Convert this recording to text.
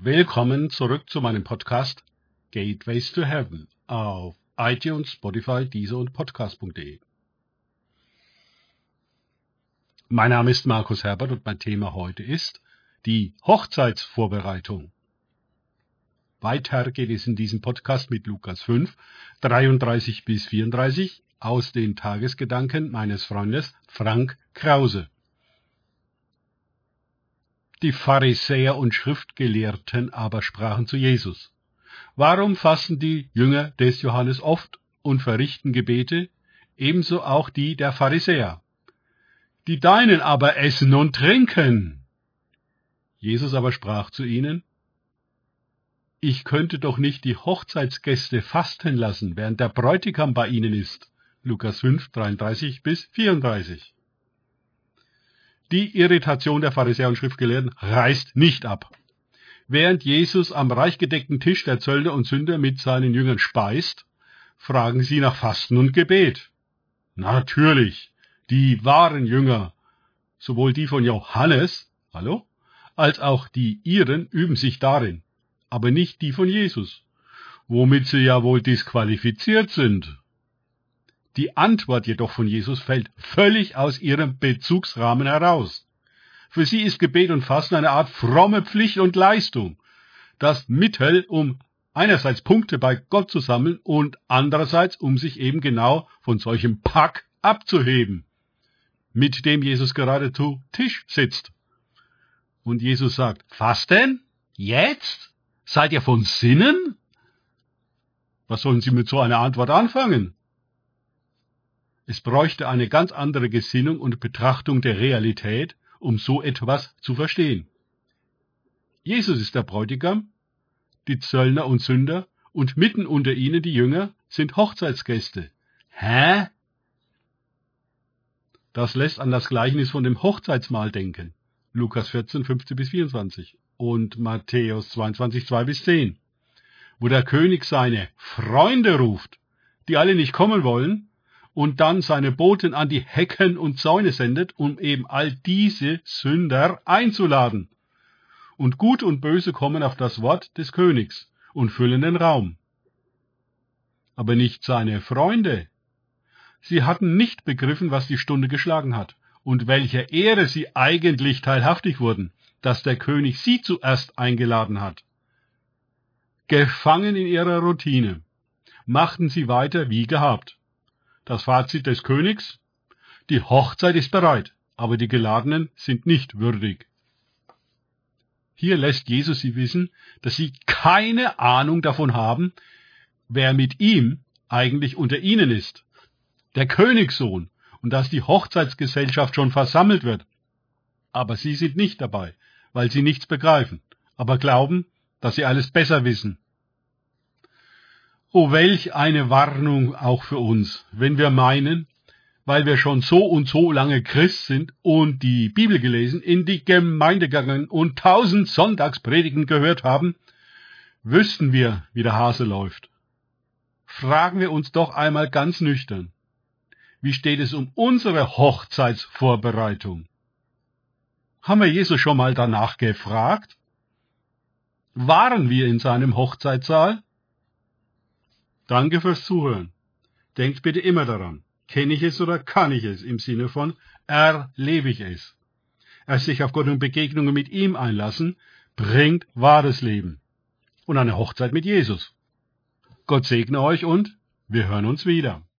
Willkommen zurück zu meinem Podcast Gateways to Heaven auf iTunes, Spotify, Deezer und Podcast.de. Mein Name ist Markus Herbert und mein Thema heute ist die Hochzeitsvorbereitung. Weiter geht es in diesem Podcast mit Lukas 5, 33 bis 34 aus den Tagesgedanken meines Freundes Frank Krause. Die Pharisäer und Schriftgelehrten aber sprachen zu Jesus. Warum fasten die Jünger des Johannes oft und verrichten Gebete, ebenso auch die der Pharisäer? Die Deinen aber essen und trinken. Jesus aber sprach zu ihnen, Ich könnte doch nicht die Hochzeitsgäste fasten lassen, während der Bräutigam bei ihnen ist. Lukas 5, 33 bis 34. Die Irritation der Pharisäer und Schriftgelehrten reißt nicht ab. Während Jesus am reichgedeckten Tisch der Zöllner und Sünder mit seinen Jüngern speist, fragen sie nach Fasten und Gebet. Natürlich, die wahren Jünger, sowohl die von Johannes, hallo, als auch die ihren üben sich darin, aber nicht die von Jesus, womit sie ja wohl disqualifiziert sind. Die Antwort jedoch von Jesus fällt völlig aus ihrem Bezugsrahmen heraus. Für sie ist Gebet und Fasten eine Art fromme Pflicht und Leistung, das Mittel, um einerseits Punkte bei Gott zu sammeln und andererseits, um sich eben genau von solchem Pack abzuheben, mit dem Jesus gerade zu Tisch sitzt. Und Jesus sagt, Fasten? Jetzt? Seid ihr von Sinnen? Was sollen Sie mit so einer Antwort anfangen? Es bräuchte eine ganz andere Gesinnung und Betrachtung der Realität, um so etwas zu verstehen. Jesus ist der Bräutigam, die Zöllner und Sünder und mitten unter ihnen die Jünger sind Hochzeitsgäste. Hä? Das lässt an das Gleichnis von dem Hochzeitsmahl denken. Lukas 14, 15 bis 24 und Matthäus 22, 2 bis 10, wo der König seine Freunde ruft, die alle nicht kommen wollen, und dann seine Boten an die Hecken und Zäune sendet, um eben all diese Sünder einzuladen. Und Gut und Böse kommen auf das Wort des Königs und füllen den Raum. Aber nicht seine Freunde. Sie hatten nicht begriffen, was die Stunde geschlagen hat und welcher Ehre sie eigentlich teilhaftig wurden, dass der König sie zuerst eingeladen hat. Gefangen in ihrer Routine, machten sie weiter wie gehabt. Das Fazit des Königs? Die Hochzeit ist bereit, aber die Geladenen sind nicht würdig. Hier lässt Jesus sie wissen, dass sie keine Ahnung davon haben, wer mit ihm eigentlich unter ihnen ist. Der Königssohn und dass die Hochzeitsgesellschaft schon versammelt wird. Aber sie sind nicht dabei, weil sie nichts begreifen, aber glauben, dass sie alles besser wissen. Oh, welch eine Warnung auch für uns, wenn wir meinen, weil wir schon so und so lange Christ sind und die Bibel gelesen, in die Gemeinde gegangen und tausend Sonntagspredigen gehört haben, wüssten wir, wie der Hase läuft. Fragen wir uns doch einmal ganz nüchtern. Wie steht es um unsere Hochzeitsvorbereitung? Haben wir Jesus schon mal danach gefragt? Waren wir in seinem Hochzeitssaal? Danke fürs Zuhören. Denkt bitte immer daran, kenne ich es oder kann ich es im Sinne von erlebe ich es. Erst sich auf Gott und Begegnungen mit ihm einlassen, bringt wahres Leben und eine Hochzeit mit Jesus. Gott segne euch und wir hören uns wieder.